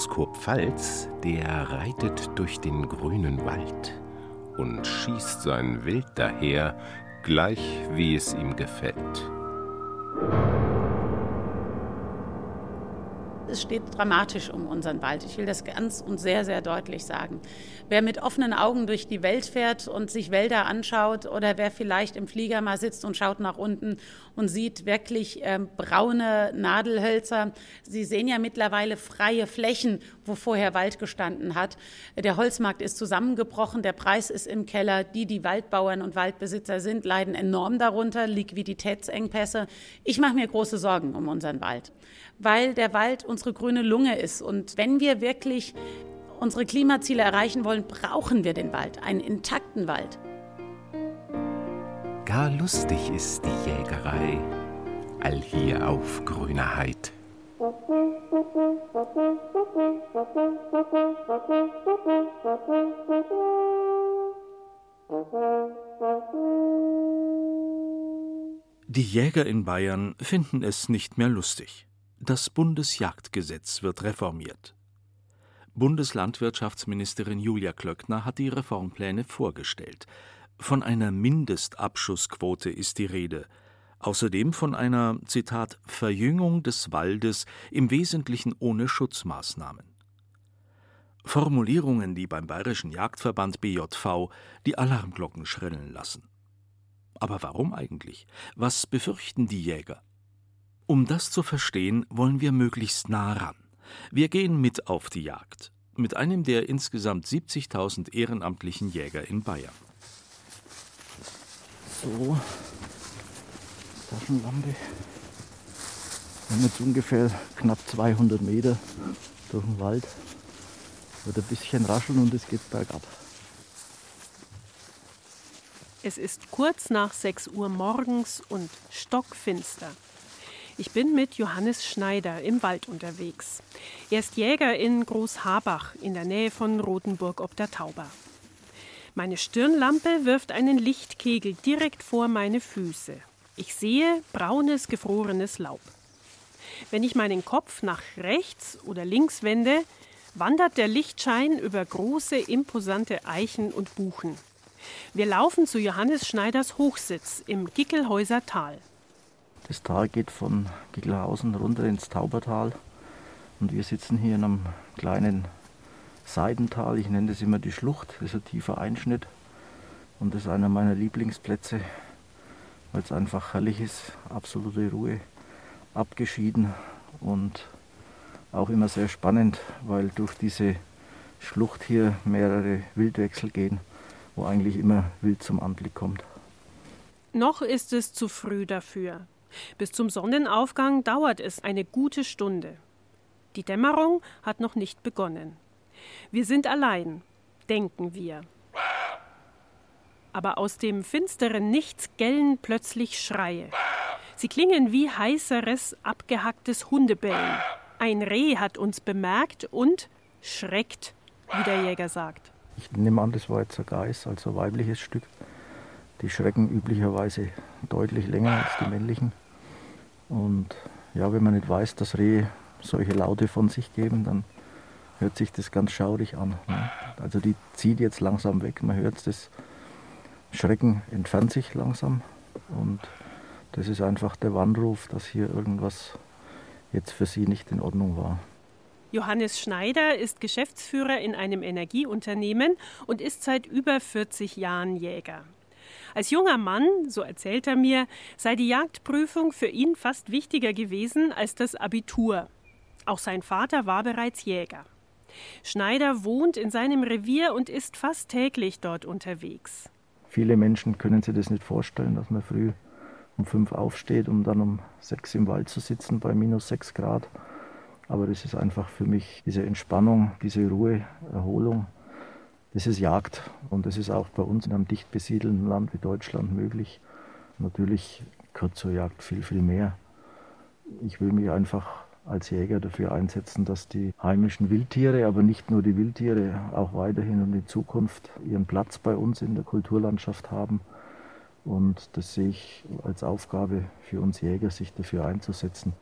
Aus Kurpfalz, der reitet durch den grünen Wald und schießt sein Wild daher, gleich wie es ihm gefällt. Es steht dramatisch um unseren Wald. Ich will das ganz und sehr, sehr deutlich sagen. Wer mit offenen Augen durch die Welt fährt und sich Wälder anschaut oder wer vielleicht im Flieger mal sitzt und schaut nach unten und sieht wirklich ähm, braune Nadelhölzer. Sie sehen ja mittlerweile freie Flächen, wo vorher Wald gestanden hat. Der Holzmarkt ist zusammengebrochen, der Preis ist im Keller. Die, die Waldbauern und Waldbesitzer sind, leiden enorm darunter, Liquiditätsengpässe. Ich mache mir große Sorgen um unseren Wald weil der Wald unsere grüne Lunge ist. Und wenn wir wirklich unsere Klimaziele erreichen wollen, brauchen wir den Wald, einen intakten Wald. Gar lustig ist die Jägerei, all hier auf grüner Heid. Die Jäger in Bayern finden es nicht mehr lustig. Das Bundesjagdgesetz wird reformiert. Bundeslandwirtschaftsministerin Julia Klöckner hat die Reformpläne vorgestellt. Von einer Mindestabschussquote ist die Rede. Außerdem von einer, Zitat, Verjüngung des Waldes im Wesentlichen ohne Schutzmaßnahmen. Formulierungen, die beim Bayerischen Jagdverband BJV die Alarmglocken schrillen lassen. Aber warum eigentlich? Was befürchten die Jäger? Um das zu verstehen, wollen wir möglichst nah ran. Wir gehen mit auf die Jagd. Mit einem der insgesamt 70.000 ehrenamtlichen Jäger in Bayern. So, Taschenlampe. Wir haben jetzt ungefähr knapp 200 Meter durch den Wald. Wird ein bisschen rascheln und es geht bergab. Es ist kurz nach 6 Uhr morgens und stockfinster. Ich bin mit Johannes Schneider im Wald unterwegs. Er ist Jäger in Großhabach in der Nähe von Rothenburg ob der Tauber. Meine Stirnlampe wirft einen Lichtkegel direkt vor meine Füße. Ich sehe braunes, gefrorenes Laub. Wenn ich meinen Kopf nach rechts oder links wende, wandert der Lichtschein über große, imposante Eichen und Buchen. Wir laufen zu Johannes Schneiders Hochsitz im Gickelhäuser Tal. Das Tal geht von Gickelhausen runter ins Taubertal. Und wir sitzen hier in einem kleinen Seidental. Ich nenne das immer die Schlucht. Das ist ein tiefer Einschnitt. Und das ist einer meiner Lieblingsplätze, weil es einfach herrlich ist. Absolute Ruhe, abgeschieden und auch immer sehr spannend, weil durch diese Schlucht hier mehrere Wildwechsel gehen, wo eigentlich immer Wild zum Anblick kommt. Noch ist es zu früh dafür. Bis zum Sonnenaufgang dauert es eine gute Stunde. Die Dämmerung hat noch nicht begonnen. Wir sind allein, denken wir. Aber aus dem finsteren Nichts gellen plötzlich Schreie. Sie klingen wie heißeres, abgehacktes Hundebellen. Ein Reh hat uns bemerkt und schreckt, wie der Jäger sagt. Ich nehme an, das war jetzt ein Geist, also ein weibliches Stück. Die schrecken üblicherweise deutlich länger als die männlichen. Und ja, wenn man nicht weiß, dass Rehe solche Laute von sich geben, dann hört sich das ganz schaurig an. Ne? Also die zieht jetzt langsam weg, man hört das Schrecken entfernt sich langsam und das ist einfach der Warnruf, dass hier irgendwas jetzt für sie nicht in Ordnung war. Johannes Schneider ist Geschäftsführer in einem Energieunternehmen und ist seit über 40 Jahren Jäger. Als junger Mann, so erzählt er mir, sei die Jagdprüfung für ihn fast wichtiger gewesen als das Abitur. Auch sein Vater war bereits Jäger. Schneider wohnt in seinem Revier und ist fast täglich dort unterwegs. Viele Menschen können sich das nicht vorstellen, dass man früh um fünf aufsteht, um dann um sechs im Wald zu sitzen bei minus sechs Grad Aber das ist einfach für mich diese Entspannung, diese Ruhe, Erholung. Das ist Jagd und das ist auch bei uns in einem dicht besiedelten Land wie Deutschland möglich. Natürlich gehört zur Jagd viel, viel mehr. Ich will mich einfach als Jäger dafür einsetzen, dass die heimischen Wildtiere, aber nicht nur die Wildtiere, auch weiterhin und in Zukunft ihren Platz bei uns in der Kulturlandschaft haben. Und das sehe ich als Aufgabe für uns Jäger, sich dafür einzusetzen.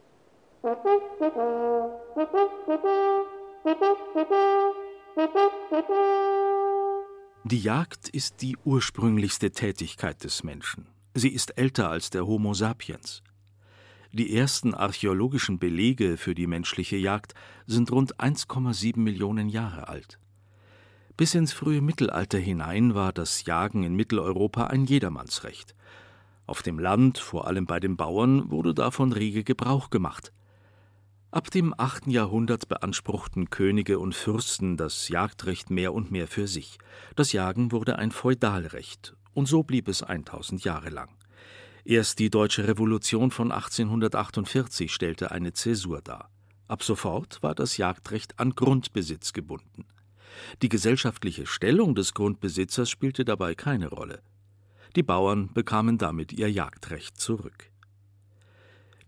Die Jagd ist die ursprünglichste Tätigkeit des Menschen. Sie ist älter als der Homo sapiens. Die ersten archäologischen Belege für die menschliche Jagd sind rund 1,7 Millionen Jahre alt. Bis ins frühe Mittelalter hinein war das Jagen in Mitteleuropa ein Jedermannsrecht. Auf dem Land, vor allem bei den Bauern, wurde davon rege Gebrauch gemacht. Ab dem 8. Jahrhundert beanspruchten Könige und Fürsten das Jagdrecht mehr und mehr für sich. Das Jagen wurde ein Feudalrecht, und so blieb es 1000 Jahre lang. Erst die Deutsche Revolution von 1848 stellte eine Zäsur dar. Ab sofort war das Jagdrecht an Grundbesitz gebunden. Die gesellschaftliche Stellung des Grundbesitzers spielte dabei keine Rolle. Die Bauern bekamen damit ihr Jagdrecht zurück.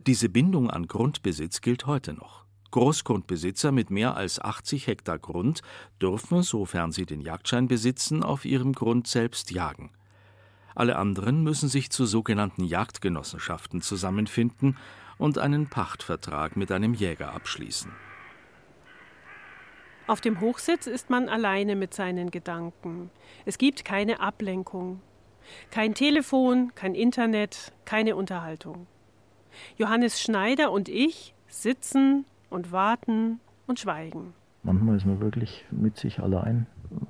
Diese Bindung an Grundbesitz gilt heute noch. Großgrundbesitzer mit mehr als 80 Hektar Grund dürfen, sofern sie den Jagdschein besitzen, auf ihrem Grund selbst jagen. Alle anderen müssen sich zu sogenannten Jagdgenossenschaften zusammenfinden und einen Pachtvertrag mit einem Jäger abschließen. Auf dem Hochsitz ist man alleine mit seinen Gedanken. Es gibt keine Ablenkung. Kein Telefon, kein Internet, keine Unterhaltung. Johannes Schneider und ich sitzen und warten und schweigen. Manchmal ist man wirklich mit sich allein,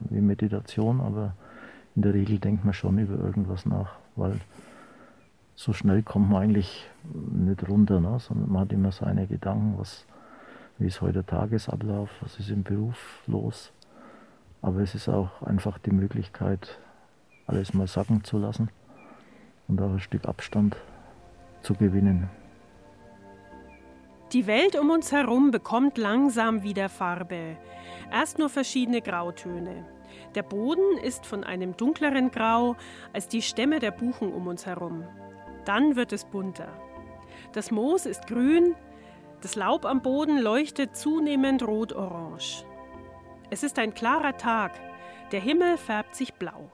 wie Meditation, aber in der Regel denkt man schon über irgendwas nach, weil so schnell kommt man eigentlich nicht runter, ne? sondern man hat immer seine Gedanken, was wie ist heute der Tagesablauf, was ist im Beruf los. Aber es ist auch einfach die Möglichkeit, alles mal sacken zu lassen und auch ein Stück Abstand zu gewinnen. Die Welt um uns herum bekommt langsam wieder Farbe. Erst nur verschiedene Grautöne. Der Boden ist von einem dunkleren Grau als die Stämme der Buchen um uns herum. Dann wird es bunter. Das Moos ist grün, das Laub am Boden leuchtet zunehmend rot-orange. Es ist ein klarer Tag, der Himmel färbt sich blau.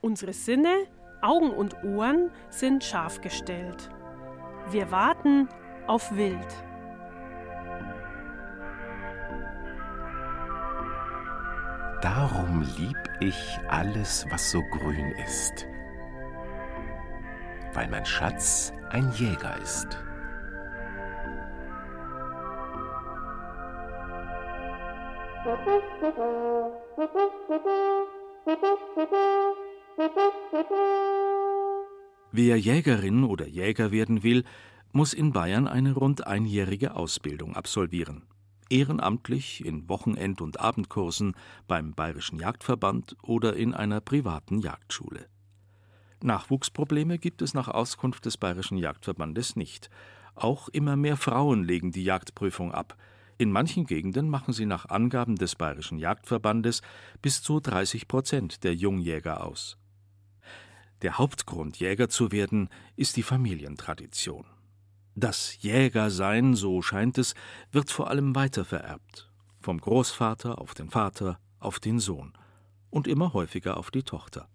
Unsere Sinne, Augen und Ohren sind scharf gestellt. Wir warten auf Wild. Darum lieb ich alles, was so grün ist, weil mein Schatz ein Jäger ist. Wer Jägerin oder Jäger werden will, muss in Bayern eine rund einjährige Ausbildung absolvieren. Ehrenamtlich in Wochenend- und Abendkursen beim Bayerischen Jagdverband oder in einer privaten Jagdschule. Nachwuchsprobleme gibt es nach Auskunft des Bayerischen Jagdverbandes nicht. Auch immer mehr Frauen legen die Jagdprüfung ab. In manchen Gegenden machen sie nach Angaben des Bayerischen Jagdverbandes bis zu 30 Prozent der Jungjäger aus. Der Hauptgrund, Jäger zu werden, ist die Familientradition. Das Jägersein, so scheint es, wird vor allem weitervererbt. Vom Großvater auf den Vater, auf den Sohn und immer häufiger auf die Tochter.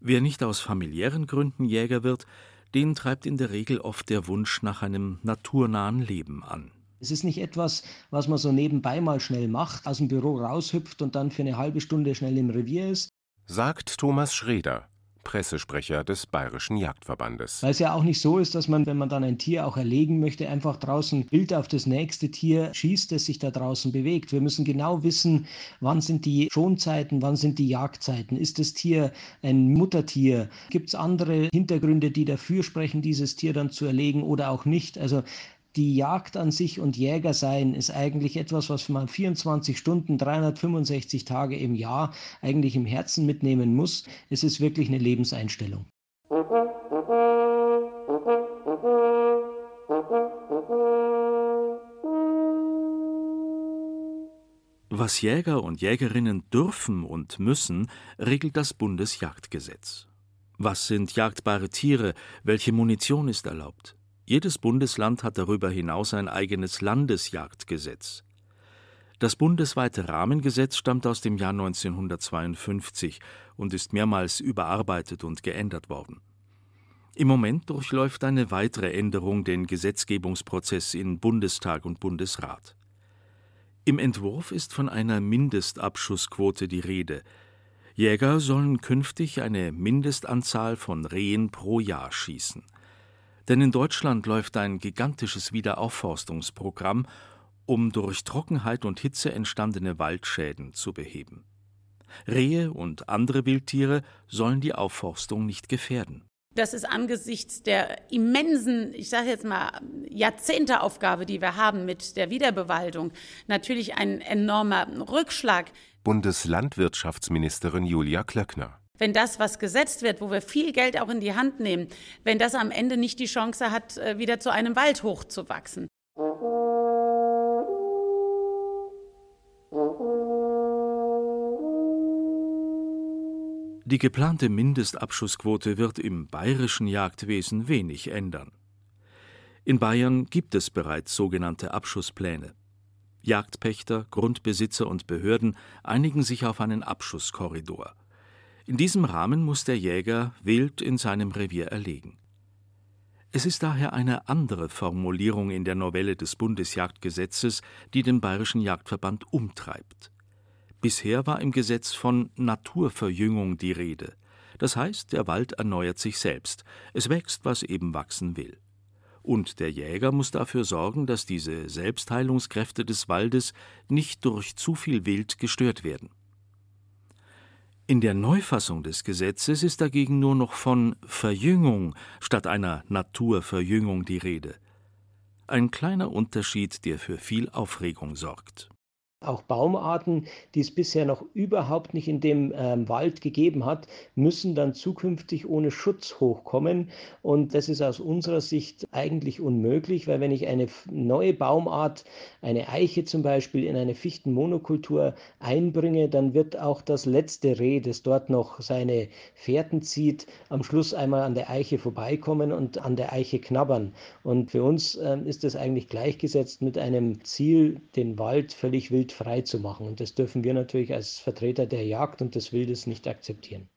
Wer nicht aus familiären Gründen Jäger wird, den treibt in der Regel oft der Wunsch nach einem naturnahen Leben an. Es ist nicht etwas, was man so nebenbei mal schnell macht, aus dem Büro raushüpft und dann für eine halbe Stunde schnell im Revier ist. Sagt Thomas Schreder, Pressesprecher des Bayerischen Jagdverbandes. Weil es ja auch nicht so ist, dass man, wenn man dann ein Tier auch erlegen möchte, einfach draußen wild auf das nächste Tier schießt, das sich da draußen bewegt. Wir müssen genau wissen, wann sind die Schonzeiten, wann sind die Jagdzeiten. Ist das Tier ein Muttertier? Gibt es andere Hintergründe, die dafür sprechen, dieses Tier dann zu erlegen oder auch nicht? Also die Jagd an sich und Jäger sein ist eigentlich etwas, was man 24 Stunden, 365 Tage im Jahr eigentlich im Herzen mitnehmen muss. Es ist wirklich eine Lebenseinstellung. Was Jäger und Jägerinnen dürfen und müssen, regelt das Bundesjagdgesetz. Was sind jagdbare Tiere? Welche Munition ist erlaubt? Jedes Bundesland hat darüber hinaus ein eigenes Landesjagdgesetz. Das bundesweite Rahmengesetz stammt aus dem Jahr 1952 und ist mehrmals überarbeitet und geändert worden. Im Moment durchläuft eine weitere Änderung den Gesetzgebungsprozess in Bundestag und Bundesrat. Im Entwurf ist von einer Mindestabschussquote die Rede. Jäger sollen künftig eine Mindestanzahl von Rehen pro Jahr schießen. Denn in Deutschland läuft ein gigantisches Wiederaufforstungsprogramm um durch Trockenheit und Hitze entstandene Waldschäden zu beheben. Rehe und andere Wildtiere sollen die Aufforstung nicht gefährden. Das ist angesichts der immensen, ich sage jetzt mal, Jahrzehnteaufgabe, die wir haben mit der Wiederbewaldung, natürlich ein enormer Rückschlag. Bundeslandwirtschaftsministerin Julia Klöckner. Wenn das, was gesetzt wird, wo wir viel Geld auch in die Hand nehmen, wenn das am Ende nicht die Chance hat, äh, wieder zu einem Wald hochzuwachsen. Die geplante Mindestabschussquote wird im bayerischen Jagdwesen wenig ändern. In Bayern gibt es bereits sogenannte Abschusspläne. Jagdpächter, Grundbesitzer und Behörden einigen sich auf einen Abschusskorridor. In diesem Rahmen muss der Jäger wild in seinem Revier erlegen. Es ist daher eine andere Formulierung in der Novelle des Bundesjagdgesetzes, die den Bayerischen Jagdverband umtreibt. Bisher war im Gesetz von Naturverjüngung die Rede. Das heißt, der Wald erneuert sich selbst, es wächst, was eben wachsen will. Und der Jäger muss dafür sorgen, dass diese Selbstheilungskräfte des Waldes nicht durch zu viel Wild gestört werden. In der Neufassung des Gesetzes ist dagegen nur noch von Verjüngung statt einer Naturverjüngung die Rede. Ein kleiner Unterschied, der für viel Aufregung sorgt. Auch Baumarten, die es bisher noch überhaupt nicht in dem ähm, Wald gegeben hat, müssen dann zukünftig ohne Schutz hochkommen. Und das ist aus unserer Sicht eigentlich unmöglich, weil wenn ich eine neue Baumart, eine Eiche zum Beispiel, in eine Fichtenmonokultur einbringe, dann wird auch das letzte Reh, das dort noch seine Fährten zieht, am Schluss einmal an der Eiche vorbeikommen und an der Eiche knabbern. Und für uns ähm, ist das eigentlich gleichgesetzt mit einem Ziel, den Wald völlig wild frei zu machen. Und das dürfen wir natürlich als Vertreter der Jagd und des Wildes nicht akzeptieren.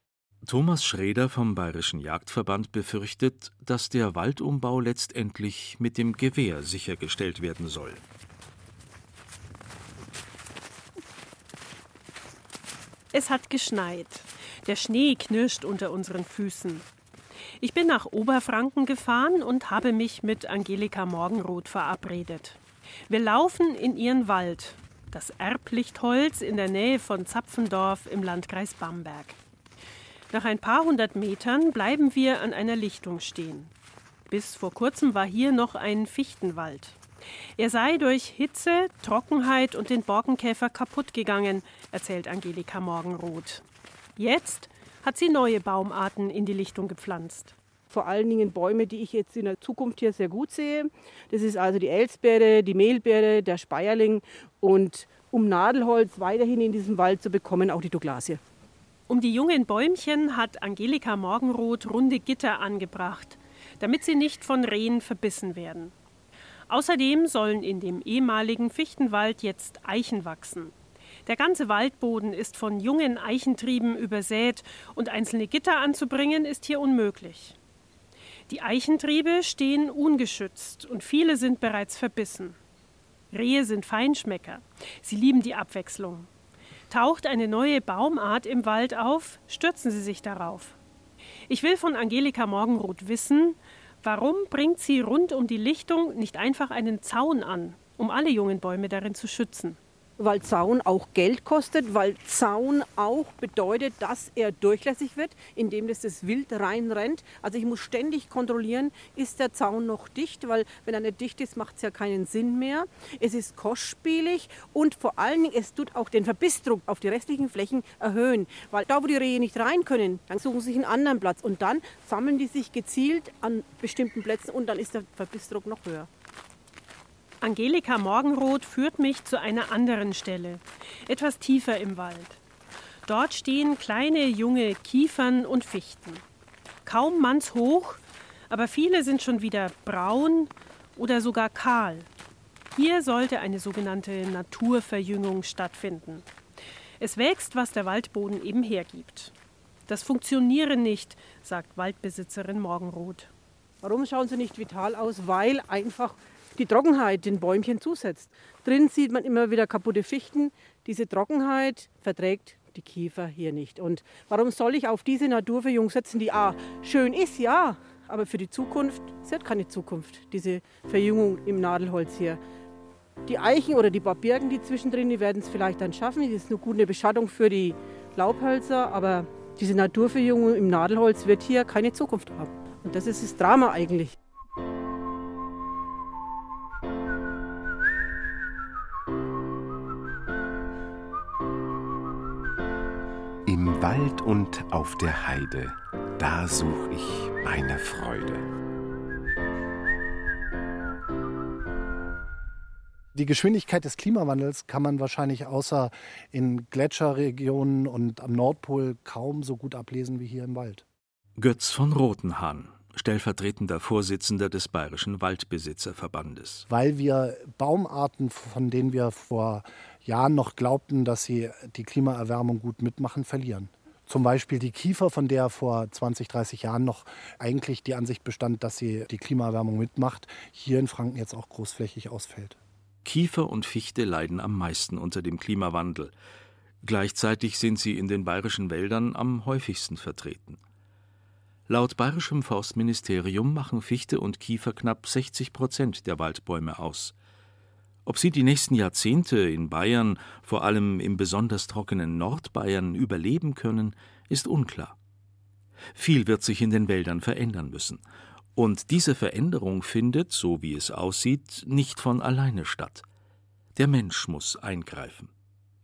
Thomas Schreder vom Bayerischen Jagdverband befürchtet, dass der Waldumbau letztendlich mit dem Gewehr sichergestellt werden soll. Es hat geschneit. Der Schnee knirscht unter unseren Füßen. Ich bin nach Oberfranken gefahren und habe mich mit Angelika Morgenroth verabredet. Wir laufen in ihren Wald, das Erblichtholz in der Nähe von Zapfendorf im Landkreis Bamberg. Nach ein paar hundert Metern bleiben wir an einer Lichtung stehen. Bis vor kurzem war hier noch ein Fichtenwald. Er sei durch Hitze, Trockenheit und den Borkenkäfer kaputt gegangen, erzählt Angelika Morgenroth. Jetzt hat sie neue Baumarten in die Lichtung gepflanzt vor allen Dingen Bäume, die ich jetzt in der Zukunft hier sehr gut sehe. Das ist also die Elsbeere, die Mehlbeere, der Speierling und um Nadelholz weiterhin in diesem Wald zu bekommen, auch die Douglasie. Um die jungen Bäumchen hat Angelika Morgenroth runde Gitter angebracht, damit sie nicht von Rehen verbissen werden. Außerdem sollen in dem ehemaligen Fichtenwald jetzt Eichen wachsen. Der ganze Waldboden ist von jungen Eichentrieben übersät und einzelne Gitter anzubringen ist hier unmöglich. Die Eichentriebe stehen ungeschützt und viele sind bereits verbissen. Rehe sind Feinschmecker. Sie lieben die Abwechslung. Taucht eine neue Baumart im Wald auf, stürzen sie sich darauf. Ich will von Angelika Morgenroth wissen, warum bringt sie rund um die Lichtung nicht einfach einen Zaun an, um alle jungen Bäume darin zu schützen? Weil Zaun auch Geld kostet, weil Zaun auch bedeutet, dass er durchlässig wird, indem das, das Wild reinrennt. Also ich muss ständig kontrollieren, ist der Zaun noch dicht, weil wenn er nicht dicht ist, macht es ja keinen Sinn mehr. Es ist kostspielig und vor allen Dingen, es tut auch den Verbissdruck auf die restlichen Flächen erhöhen, weil da, wo die Rehe nicht rein können, dann suchen sie sich einen anderen Platz und dann sammeln die sich gezielt an bestimmten Plätzen und dann ist der Verbissdruck noch höher. Angelika Morgenroth führt mich zu einer anderen Stelle, etwas tiefer im Wald. Dort stehen kleine junge Kiefern und Fichten. Kaum mannshoch, aber viele sind schon wieder braun oder sogar kahl. Hier sollte eine sogenannte Naturverjüngung stattfinden. Es wächst, was der Waldboden eben hergibt. Das funktioniere nicht, sagt Waldbesitzerin Morgenroth. Warum schauen sie nicht vital aus? Weil einfach die Trockenheit den Bäumchen zusetzt. Drin sieht man immer wieder kaputte Fichten. Diese Trockenheit verträgt die Kiefer hier nicht. Und warum soll ich auf diese Naturverjüngung setzen, die A, schön ist, ja, aber für die Zukunft, sie hat keine Zukunft, diese Verjüngung im Nadelholz hier. Die Eichen oder die Babirken, die zwischendrin, die werden es vielleicht dann schaffen. Das ist eine gute Beschattung für die Laubhölzer, aber diese Naturverjüngung im Nadelholz wird hier keine Zukunft haben. Und das ist das Drama eigentlich. Im Wald und auf der Heide, da such ich meine Freude. Die Geschwindigkeit des Klimawandels kann man wahrscheinlich außer in Gletscherregionen und am Nordpol kaum so gut ablesen wie hier im Wald. Götz von Rotenhahn, stellvertretender Vorsitzender des Bayerischen Waldbesitzerverbandes. Weil wir Baumarten, von denen wir vor Jahren noch glaubten, dass sie die Klimaerwärmung gut mitmachen, verlieren. Zum Beispiel die Kiefer, von der vor 20, 30 Jahren noch eigentlich die Ansicht bestand, dass sie die Klimaerwärmung mitmacht, hier in Franken jetzt auch großflächig ausfällt. Kiefer und Fichte leiden am meisten unter dem Klimawandel. Gleichzeitig sind sie in den bayerischen Wäldern am häufigsten vertreten. Laut bayerischem Forstministerium machen Fichte und Kiefer knapp 60 Prozent der Waldbäume aus. Ob sie die nächsten Jahrzehnte in Bayern, vor allem im besonders trockenen Nordbayern, überleben können, ist unklar. Viel wird sich in den Wäldern verändern müssen. Und diese Veränderung findet, so wie es aussieht, nicht von alleine statt. Der Mensch muss eingreifen.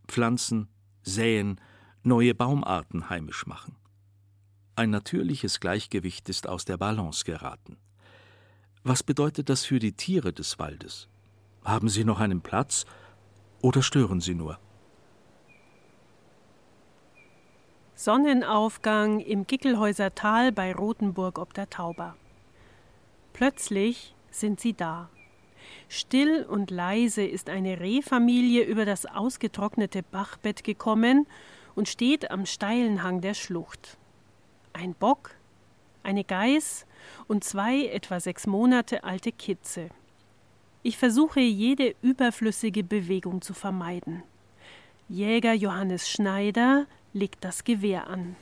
Pflanzen, säen, neue Baumarten heimisch machen. Ein natürliches Gleichgewicht ist aus der Balance geraten. Was bedeutet das für die Tiere des Waldes? Haben sie noch einen Platz oder stören sie nur? Sonnenaufgang im Gickelhäuser Tal bei Rothenburg ob der Tauber. Plötzlich sind sie da. Still und leise ist eine Rehfamilie über das ausgetrocknete Bachbett gekommen und steht am steilen Hang der Schlucht. Ein Bock, eine Geiß und zwei etwa sechs Monate alte Kitze. Ich versuche jede überflüssige Bewegung zu vermeiden. Jäger Johannes Schneider legt das Gewehr an.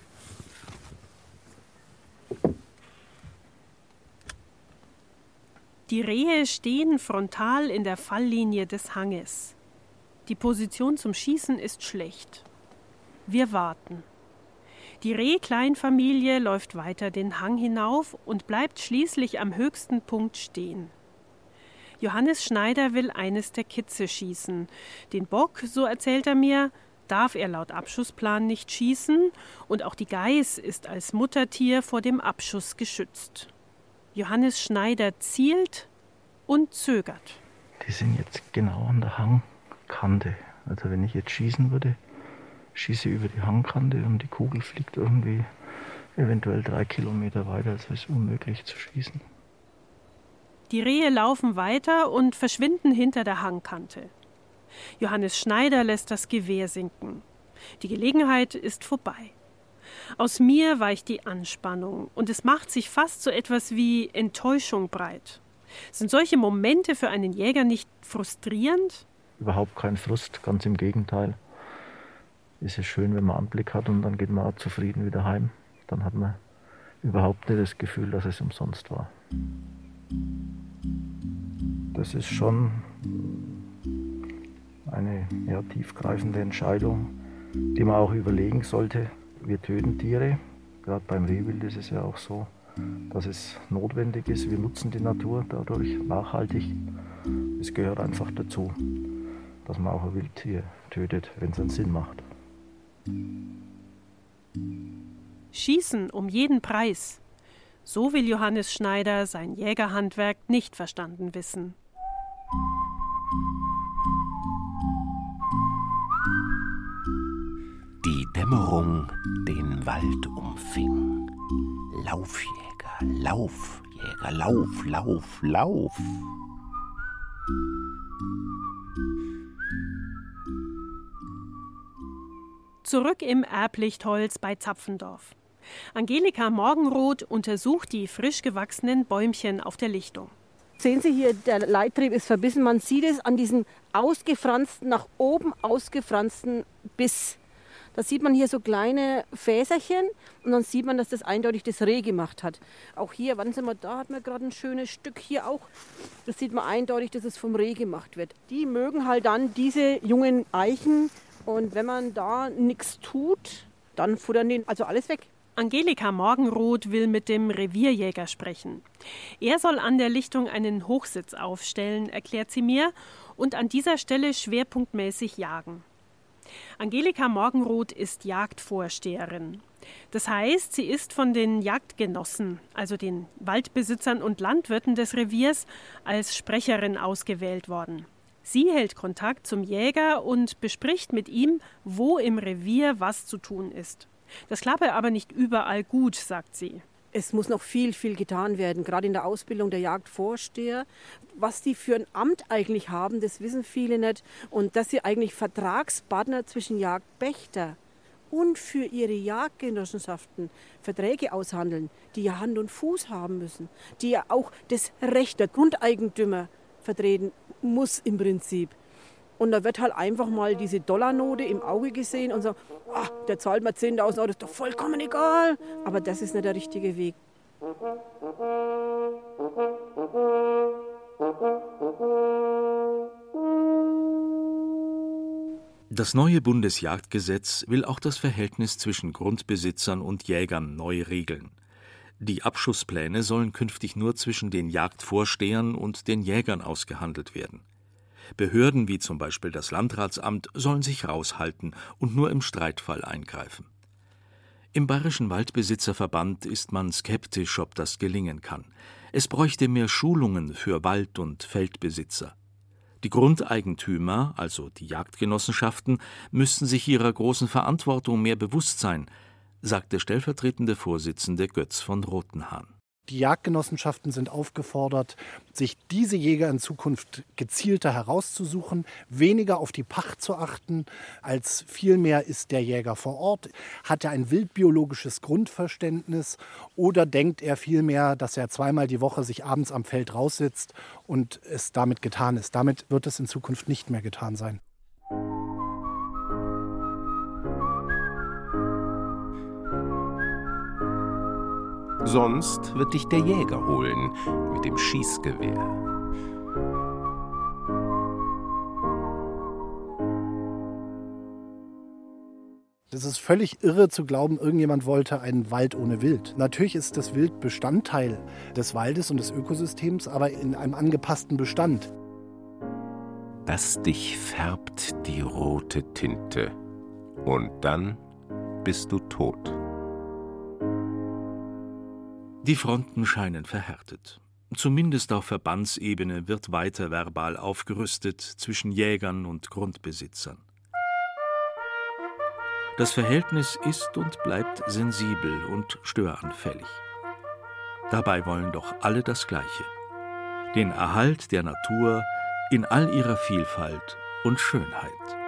Die Rehe stehen frontal in der Falllinie des Hanges. Die Position zum Schießen ist schlecht. Wir warten. Die Rehkleinfamilie läuft weiter den Hang hinauf und bleibt schließlich am höchsten Punkt stehen. Johannes Schneider will eines der Kitze schießen. Den Bock, so erzählt er mir, darf er laut Abschussplan nicht schießen und auch die Geiß ist als Muttertier vor dem Abschuss geschützt. Johannes Schneider zielt und zögert. Die sind jetzt genau an der Hangkante. Also wenn ich jetzt schießen würde, schieße über die Hangkante und die Kugel fliegt irgendwie eventuell drei Kilometer weiter. Es ist unmöglich zu schießen. Die Rehe laufen weiter und verschwinden hinter der Hangkante. Johannes Schneider lässt das Gewehr sinken. Die Gelegenheit ist vorbei. Aus mir weicht die Anspannung und es macht sich fast so etwas wie Enttäuschung breit. Sind solche Momente für einen Jäger nicht frustrierend? Überhaupt kein Frust, ganz im Gegenteil. Ist es schön, wenn man Anblick hat und dann geht man auch zufrieden wieder heim. Dann hat man überhaupt nicht das Gefühl, dass es umsonst war. Das ist schon eine ja, tiefgreifende Entscheidung, die man auch überlegen sollte, wir töten Tiere. Gerade beim Rehwild ist es ja auch so, dass es notwendig ist. Wir nutzen die Natur dadurch nachhaltig. Es gehört einfach dazu, dass man auch ein Wildtier tötet, wenn es einen Sinn macht. Schießen um jeden Preis. So will Johannes Schneider sein Jägerhandwerk nicht verstanden wissen. Die Dämmerung den Wald umfing. Laufjäger, Laufjäger, Lauf, Lauf, Lauf. Zurück im Erblichtholz bei Zapfendorf. Angelika Morgenroth untersucht die frisch gewachsenen Bäumchen auf der Lichtung. Sehen Sie hier, der Leittrieb ist verbissen. Man sieht es an diesem ausgefransten, nach oben ausgefransten Biss. Da sieht man hier so kleine Fäserchen und dann sieht man, dass das eindeutig das Reh gemacht hat. Auch hier, wann sind wir da, hat man gerade ein schönes Stück hier auch. Das sieht man eindeutig, dass es vom Reh gemacht wird. Die mögen halt dann diese jungen Eichen und wenn man da nichts tut, dann futtern die also alles weg. Angelika Morgenroth will mit dem Revierjäger sprechen. Er soll an der Lichtung einen Hochsitz aufstellen, erklärt sie mir, und an dieser Stelle schwerpunktmäßig jagen. Angelika Morgenroth ist Jagdvorsteherin. Das heißt, sie ist von den Jagdgenossen, also den Waldbesitzern und Landwirten des Reviers, als Sprecherin ausgewählt worden. Sie hält Kontakt zum Jäger und bespricht mit ihm, wo im Revier was zu tun ist. Das klappe aber nicht überall gut, sagt sie. Es muss noch viel, viel getan werden, gerade in der Ausbildung der Jagdvorsteher. Was die für ein Amt eigentlich haben, das wissen viele nicht. Und dass sie eigentlich Vertragspartner zwischen Jagdpächter und für ihre Jagdgenossenschaften Verträge aushandeln, die ja Hand und Fuß haben müssen, die ja auch das Recht der Grundeigentümer vertreten muss im Prinzip. Und da wird halt einfach mal diese Dollarnote im Auge gesehen und so, ach, der zahlt mir 10.000 Euro, das ist doch vollkommen egal. Aber das ist nicht der richtige Weg. Das neue Bundesjagdgesetz will auch das Verhältnis zwischen Grundbesitzern und Jägern neu regeln. Die Abschusspläne sollen künftig nur zwischen den Jagdvorstehern und den Jägern ausgehandelt werden. Behörden wie zum Beispiel das Landratsamt sollen sich raushalten und nur im Streitfall eingreifen. Im Bayerischen Waldbesitzerverband ist man skeptisch, ob das gelingen kann. Es bräuchte mehr Schulungen für Wald- und Feldbesitzer. Die Grundeigentümer, also die Jagdgenossenschaften, müssten sich ihrer großen Verantwortung mehr bewusst sein, sagt der stellvertretende Vorsitzende Götz von Rotenhahn. Die Jagdgenossenschaften sind aufgefordert, sich diese Jäger in Zukunft gezielter herauszusuchen, weniger auf die Pacht zu achten, als vielmehr ist der Jäger vor Ort, hat er ein wildbiologisches Grundverständnis oder denkt er vielmehr, dass er zweimal die Woche sich abends am Feld raussitzt und es damit getan ist. Damit wird es in Zukunft nicht mehr getan sein. Sonst wird dich der Jäger holen mit dem Schießgewehr. Es ist völlig irre zu glauben, irgendjemand wollte einen Wald ohne Wild. Natürlich ist das Wild Bestandteil des Waldes und des Ökosystems, aber in einem angepassten Bestand. Das dich färbt die rote Tinte. Und dann bist du tot. Die Fronten scheinen verhärtet. Zumindest auf Verbandsebene wird weiter verbal aufgerüstet zwischen Jägern und Grundbesitzern. Das Verhältnis ist und bleibt sensibel und störanfällig. Dabei wollen doch alle das Gleiche. Den Erhalt der Natur in all ihrer Vielfalt und Schönheit.